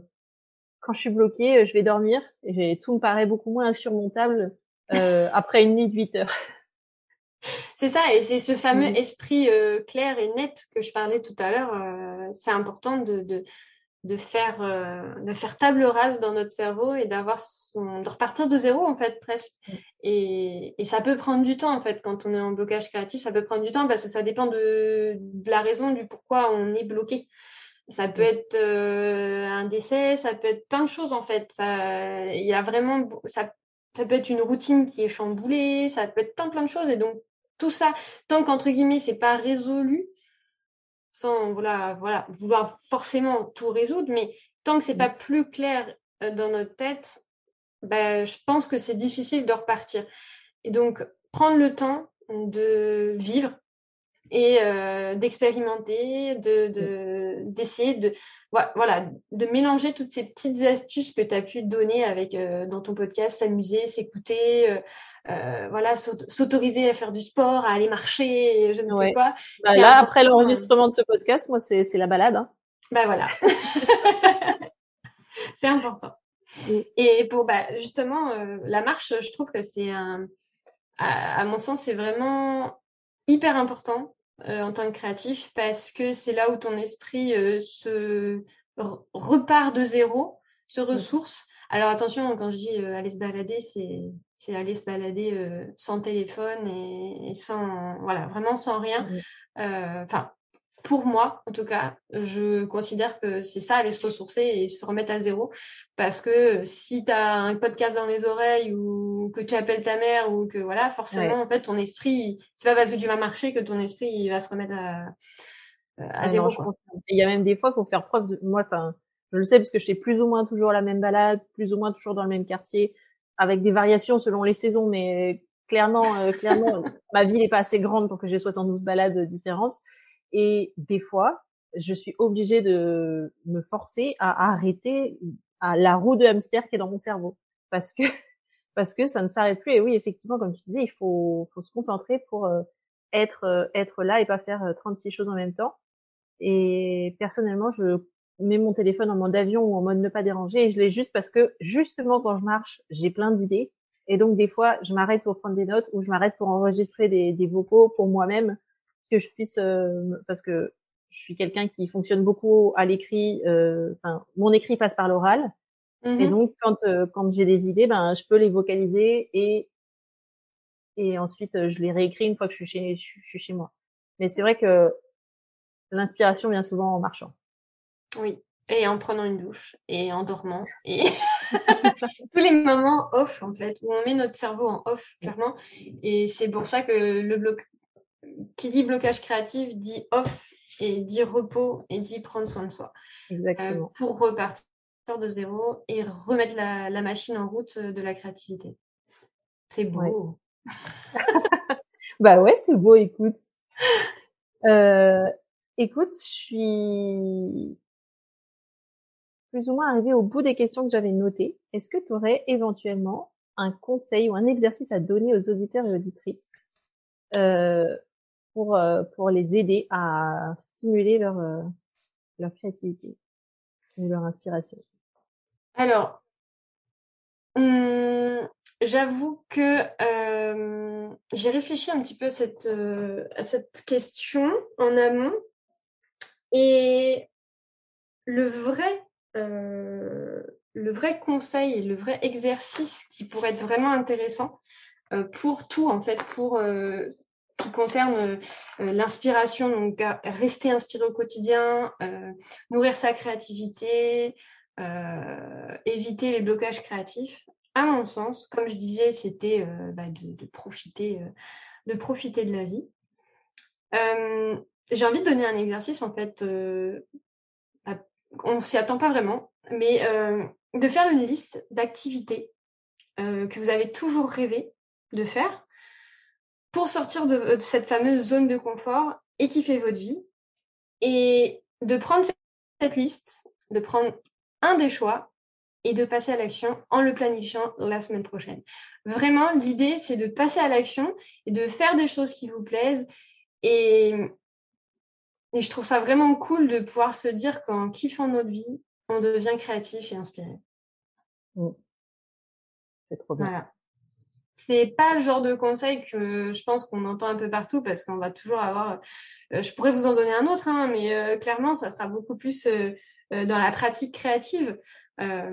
quand je suis bloquée, je vais dormir, et tout me paraît beaucoup moins insurmontable euh, après une nuit de 8 heures. C'est ça, et c'est ce fameux mm. esprit euh, clair et net que je parlais tout à l'heure. Euh, c'est important de, de, de faire, de faire table rase dans notre cerveau et d'avoir de repartir de zéro en fait presque. Mm. Et, et, ça peut prendre du temps en fait quand on est en blocage créatif, ça peut prendre du temps parce que ça dépend de, de la raison du pourquoi on est bloqué. Ça peut mm. être un décès, ça peut être plein de choses en fait. Il y a vraiment, ça ça peut être une routine qui est chamboulée, ça peut être plein plein de choses. Et donc tout ça, tant qu'entre guillemets c'est pas résolu, sans voilà, voilà, vouloir forcément tout résoudre, mais tant que c'est pas plus clair euh, dans notre tête, ben, je pense que c'est difficile de repartir. Et donc prendre le temps de vivre et euh, d'expérimenter, de d'essayer de, voilà, de mélanger toutes ces petites astuces que tu as pu donner avec euh, dans ton podcast, s'amuser, s'écouter, euh, euh voilà, s'autoriser à faire du sport, à aller marcher, je ne sais quoi. Bah, là, après l'enregistrement de ce podcast, moi, c'est la balade. Hein. Bah voilà. c'est important. Et pour bah, justement, euh, la marche, je trouve que c'est un, à, à, mon sens, c'est vraiment hyper important euh, en tant que créatif parce que c'est là où ton esprit euh, se repart de zéro, se ressource. Alors attention, quand je dis euh, aller se balader, c'est c'est aller se balader sans téléphone et, sans voilà vraiment sans rien. Enfin pour moi, en tout cas, je considère que c'est ça, aller se ressourcer et se remettre à zéro. Parce que si tu as un podcast dans les oreilles ou que tu appelles ta mère ou que voilà, forcément, en fait, ton esprit, c'est pas parce que tu vas marcher que ton esprit va se remettre à, à ah zéro. il y a même des fois, faut faire preuve de, moi, enfin, je le sais parce que je fais plus ou moins toujours la même balade, plus ou moins toujours dans le même quartier, avec des variations selon les saisons, mais clairement, euh, clairement, ma ville n'est pas assez grande pour que j'ai 72 balades différentes. Et des fois, je suis obligée de me forcer à arrêter à la roue de hamster qui est dans mon cerveau parce que parce que ça ne s'arrête plus. Et oui, effectivement, comme tu disais, il faut, faut se concentrer pour euh, être euh, être là et pas faire 36 euh, choses en même temps. Et personnellement, je mets mon téléphone en mode avion ou en mode ne pas déranger et je l'ai juste parce que justement quand je marche, j'ai plein d'idées et donc des fois, je m'arrête pour prendre des notes ou je m'arrête pour enregistrer des, des vocaux pour moi-même que je puisse, euh, parce que je suis quelqu'un qui fonctionne beaucoup à l'écrit. Euh, enfin, mon écrit passe par l'oral. Et Mhm. donc, quand euh, quand j'ai des idées, ben, je peux les vocaliser et et ensuite je les réécris une fois que je suis chez je suis chez moi. Mais c'est vrai que l'inspiration vient souvent en marchant. Oui. Et en prenant une douche, et en dormant, et tous les moments off, en fait, où on met notre cerveau en off, clairement. Et c'est pour ça que le bloc, qui dit blocage créatif, dit off, et dit repos, et dit prendre soin de soi. Euh, Exactement. pour repartir de zéro et remettre la, la machine en route euh, de la créativité. C'est beau. Bah ouais, c'est beau. Écoute, euh, écoute, je suis plus ou moins arrivée au bout des questions que j'avais notées. Est-ce que tu aurais éventuellement un conseil ou un exercice à donner aux auditeurs et auditrices euh, pour euh, pour les aider à stimuler leur euh, leur créativité ou leur inspiration. Alors, hum, j'avoue que euh, j'ai réfléchi un petit peu à cette, cette question en amont. Et le vrai, le vrai conseil et le vrai exercice qui pourrait être vraiment intéressant pour tout en fait, pour qui concerne euh, l'inspiration, donc à rester inspiré au quotidien, euh, nourrir sa créativité, euh, éviter les blocages créatifs. À mon sens, comme je disais, c'était euh, bah, de, profiter, euh, de profiter de la vie. Euh, J'ai envie de donner un exercice en fait. euh, on s'y attend pas vraiment, mais euh, de faire une liste d'activités euh, que vous avez toujours rêvé de faire pour sortir de, de cette fameuse zone de confort et kiffer votre vie et de prendre cette, liste, de prendre un des choix et de passer à l'action en le planifiant la semaine prochaine. Vraiment, l'idée, c'est de passer à l'action et de faire des choses qui vous plaisent. Et, et je trouve ça vraiment cool de pouvoir se dire qu'en kiffant notre vie, on devient créatif et inspiré. C'est trop bien. Voilà. C'est pas le genre de conseil que je pense qu'on entend un peu partout parce qu'on va toujours avoir. euh, je pourrais vous en donner un autre, hein, mais euh, clairement, ça sera beaucoup plus euh, dans la pratique créative. Euh,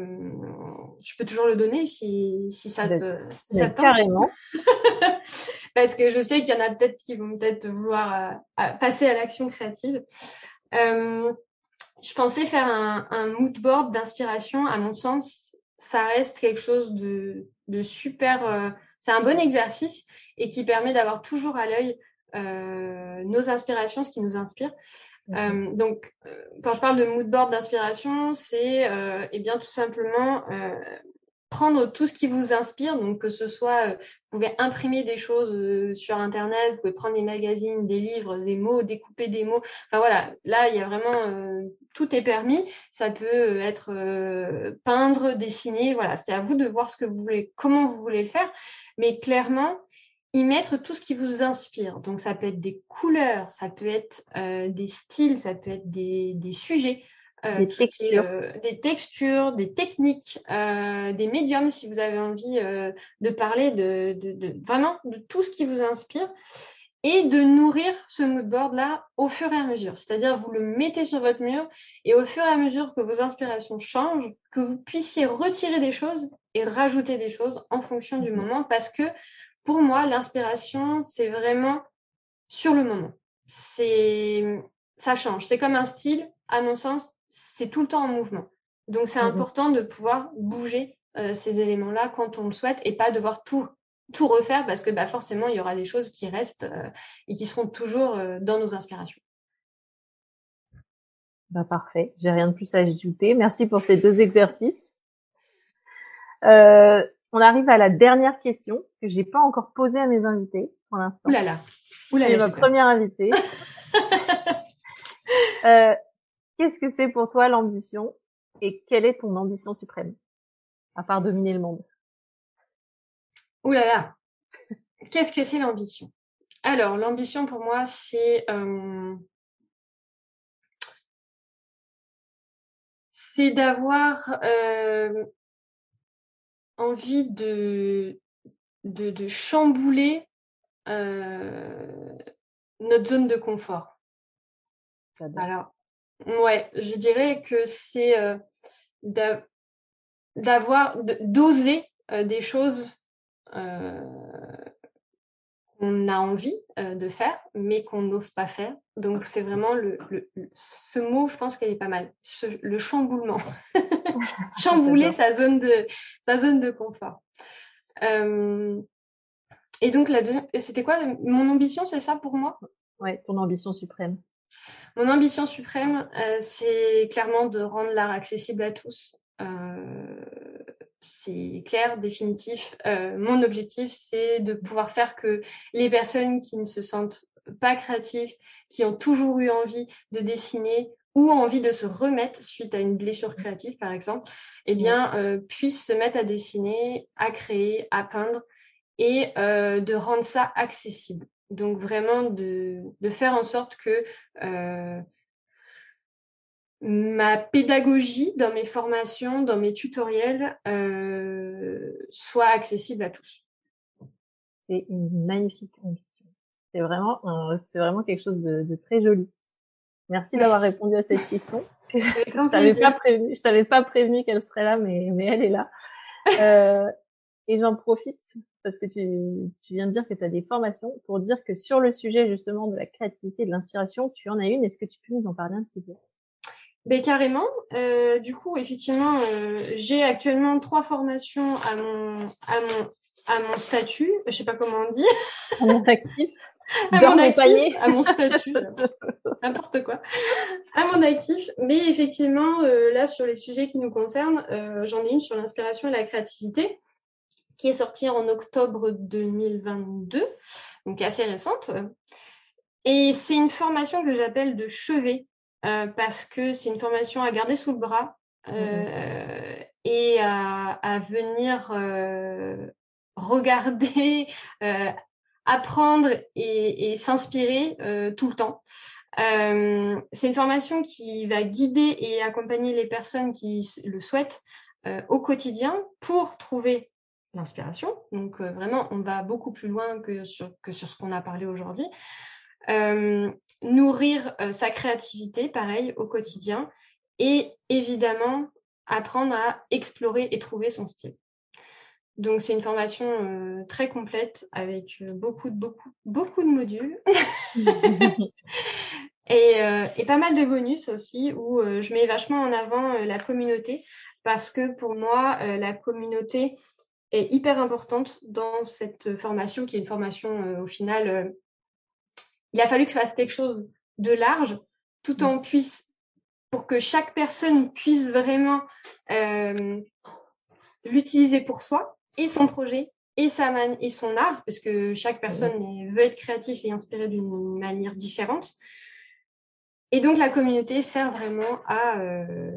je peux toujours le donner si, si ça te si ça Mais tente. carrément. Parce que je sais qu'il y en a peut-être qui vont peut-être vouloir passer à l'action créative. Je pensais faire un, un mood board d'inspiration. À mon sens, ça reste quelque chose de, de super. C'est un bon exercice et qui permet d'avoir toujours à l'œil euh, nos inspirations, ce qui nous inspire. Euh, donc, euh, quand je parle de mood board d'inspiration, c'est eh bien tout simplement prendre tout ce qui vous inspire. Donc, que ce soit, vous pouvez imprimer des choses sur Internet, vous pouvez prendre des magazines, des livres, des mots, découper des mots. Enfin voilà, là, il y a vraiment tout est permis. Ça peut être peindre, dessiner. Voilà, c'est à vous de voir ce que vous voulez, comment vous voulez le faire. Mais clairement, y mettre tout ce qui vous inspire. Donc ça peut être des couleurs, ça peut être euh, des styles, ça peut être des, des sujets, euh, Des est, euh, des textures, des techniques, des médiums si vous avez envie de parler de, de, de vraiment de tout ce qui vous inspire et de nourrir ce mood board là au fur et à mesure. C'est-à-dire vous le mettez sur votre mur et au fur et à mesure que vos inspirations changent, que vous puissiez retirer des choses et rajouter des choses en fonction du Mhm. moment parce que pour moi, l'inspiration, c'est vraiment sur le moment. C'est, ça change. C'est comme un style, à mon sens, c'est tout le temps en mouvement. Donc, c'est Mhm. important de pouvoir bouger euh, ces éléments-là quand on le souhaite et pas devoir tout, tout refaire parce que bah, forcément, il y aura des choses qui restent euh, et qui seront toujours euh, dans nos inspirations. Bah, parfait. J'ai rien de plus à ajouter. Merci pour ces deux exercices. Euh, on arrive à la dernière question que j'ai pas encore posée à mes invités pour l'instant. Tu es là, ma première invitée. Euh, Qu'est-ce que c'est pour toi l'ambition et quelle est ton ambition suprême à part dominer le monde? Ouh là là. Qu'est-ce que c'est l'ambition? Alors, l'ambition pour moi, c'est euh, c'est d'avoir euh, envie de, de, de chambouler euh, notre zone de confort. Alors, ouais, je dirais que c'est d'avoir, d'oser des choses qu'on a envie de faire, mais qu'on n'ose pas faire. Donc, c'est vraiment le, ce mot, je pense qu'elle est pas mal. le chamboulement. Chambouler sa zone de, sa zone de confort. et donc, la deuxième, c'était quoi Mon ambition, c'est ça pour moi? Ouais, ton ambition suprême. Mon ambition suprême, c'est clairement de rendre l'art accessible à tous. Euh, c'est clair, définitif. Euh, mon objectif, c'est de pouvoir faire que les personnes qui ne se sentent pas créatives, qui ont toujours eu envie de dessiner ou envie de se remettre suite à une blessure créative, par exemple, eh bien, euh, puissent se mettre à dessiner, à créer, à peindre et euh, de rendre ça accessible. Donc vraiment de, de faire en sorte que euh, ma pédagogie dans mes formations, dans mes tutoriels, soit accessible à tous. C'est une magnifique ambition. C'est vraiment, c'est vraiment quelque chose de, de, très joli. Merci d'avoir répondu à cette question. je t'avais pas prévenu, je t'avais pas prévenu qu'elle serait là, mais mais elle est là. Euh, et j'en profite parce que tu, tu viens de dire que tu as des formations pour dire que sur le sujet justement de la créativité, de l'inspiration, tu en as une. Est-ce que tu peux nous en parler un petit peu? Ben, carrément. Euh, du coup, effectivement, euh, j'ai actuellement trois formations à mon, à mon, à mon statut. Je sais pas comment on dit. À mon actif. À mon actif, à mon statut, n'importe quoi, à mon actif. Mais effectivement, euh, là, sur les sujets qui nous concernent, euh, j'en ai une sur l'inspiration et la créativité, qui est sortie en octobre 2022, donc assez récente. Et c'est une formation que j'appelle de chevet. Euh, parce que c'est une formation à garder sous le bras euh, et à, venir euh, regarder, apprendre et, s'inspirer tout le temps. c'est une formation qui va guider et accompagner les personnes qui le souhaitent au quotidien pour trouver l'inspiration. Donc vraiment, on va beaucoup plus loin que sur, ce qu'on a parlé aujourd'hui. Euh, nourrir euh, sa créativité, pareil, au quotidien, et évidemment apprendre à explorer et trouver son style. Donc c'est une formation euh, très complète avec beaucoup de beaucoup beaucoup de modules. Et, et, pas mal de bonus aussi où je mets vachement en avant la communauté. Parce que pour moi la communauté est hyper importante dans cette formation qui est une formation au final il a fallu que je fasse quelque chose de large, tout en puisse, pour que chaque personne puisse vraiment euh, l'utiliser pour soi et son projet et sa man et son art, parce que chaque personne veut être créatif et inspiré d'une manière différente. Et donc la communauté sert vraiment à euh,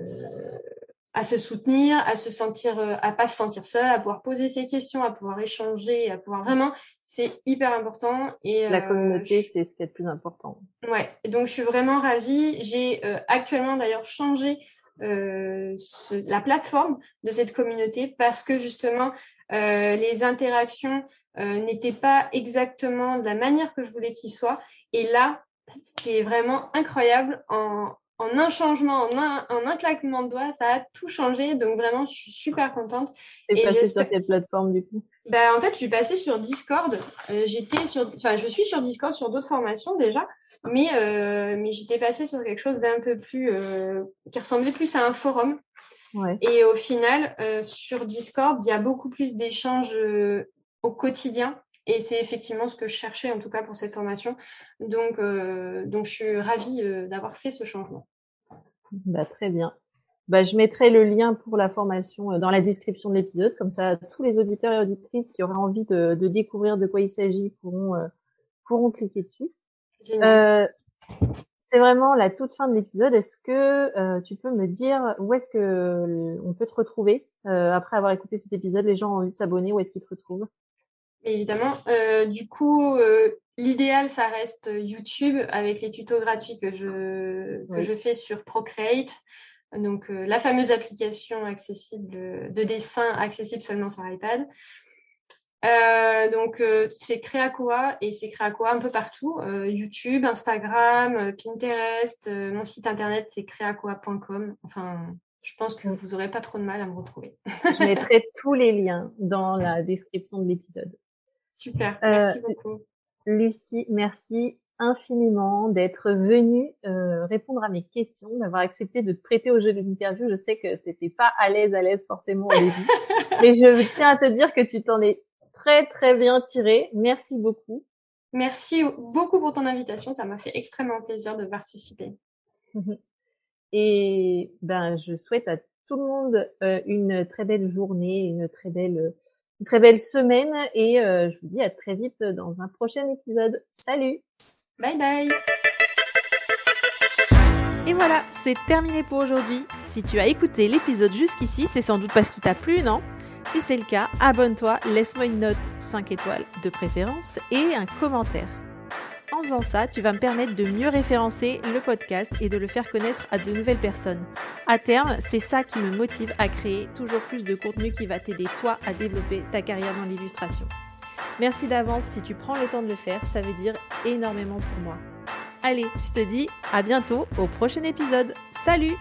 à se soutenir, à se sentir, euh, à pas se sentir seul, à pouvoir poser ses questions, à pouvoir échanger, à pouvoir vraiment, c'est hyper important. Et la euh, communauté, c'est ce qui est le plus important. Ouais. donc je suis vraiment ravie. J'ai euh, actuellement d'ailleurs changé ce, la plateforme de cette communauté parce que justement les interactions n'étaient pas exactement de la manière que je voulais qu'ils soient. Et là, c'est vraiment incroyable en, en un changement, en un, en un claquement de doigts, ça a tout changé. Donc vraiment, je suis super contente. Et passée sur quelle plateforme du coup? Ben, En fait, je suis passée sur Discord. Euh, j'étais sur, enfin, je suis sur Discord sur d'autres formations déjà, mais euh, mais j'étais passée sur quelque chose d'un peu plus euh, qui ressemblait plus à un forum. Ouais. Et au final, euh, sur Discord, il y a beaucoup plus d'échanges euh, au quotidien et c'est effectivement ce que je cherchais, en tout cas pour cette formation. Donc, euh, donc je suis ravie euh, d'avoir fait ce changement. Bah, très bien. Bah, je mettrai le lien pour la formation dans la description de l'épisode, comme ça tous les auditeurs et auditrices qui auraient envie de, de découvrir de quoi il s'agit pourront, euh, pourront cliquer dessus. Euh, c'est vraiment la toute fin de l'épisode. Est-ce que tu peux me dire où est-ce que on peut te retrouver après avoir écouté cet épisode? Les gens ont envie de s'abonner, où est-ce qu'ils te retrouvent? Évidemment. du coup, L'idéal, ça reste YouTube avec les tutos gratuits que je, que je fais sur Procreate. Donc, euh, la fameuse application accessible de dessin accessible seulement sur iPad. Euh, donc euh, c'est Créacoa et c'est Créacoa un peu partout, euh, YouTube, Instagram, Pinterest, mon site internet c'est créacoa.com. Enfin, je pense que vous aurez pas trop de mal à me retrouver. je mettrai tous les liens dans la description de l'épisode. Super, merci beaucoup. Lucie, merci infiniment d'être venue répondre à mes questions, d'avoir accepté de te prêter au jeu de l'interview. Je sais que tu n'étais pas à l'aise, à l'aise forcément au début, mais je tiens à te dire que tu t'en es très très bien tiré. Merci beaucoup. Merci beaucoup pour ton invitation. Ça m'a fait extrêmement plaisir de participer. Et ben, je souhaite à tout le monde euh, une très belle journée, une très belle, une très belle semaine. Et euh, je vous dis à très vite dans un prochain épisode. Salut. Bye bye. Et voilà, c'est terminé pour aujourd'hui. Si tu as écouté l'épisode jusqu'ici, c'est sans doute parce qu'il t'a plu, non? Si c'est le cas, abonne-toi, laisse-moi une note 5 étoiles de préférence et un commentaire. En faisant ça, tu vas me permettre de mieux référencer le podcast et de le faire connaître à de nouvelles personnes. À terme, c'est ça qui me motive à créer toujours plus de contenu qui va t'aider toi à développer ta carrière dans l'illustration. Merci d'avance si tu prends le temps de le faire, ça veut dire énormément pour moi. Allez, je te dis à bientôt au prochain épisode. Salut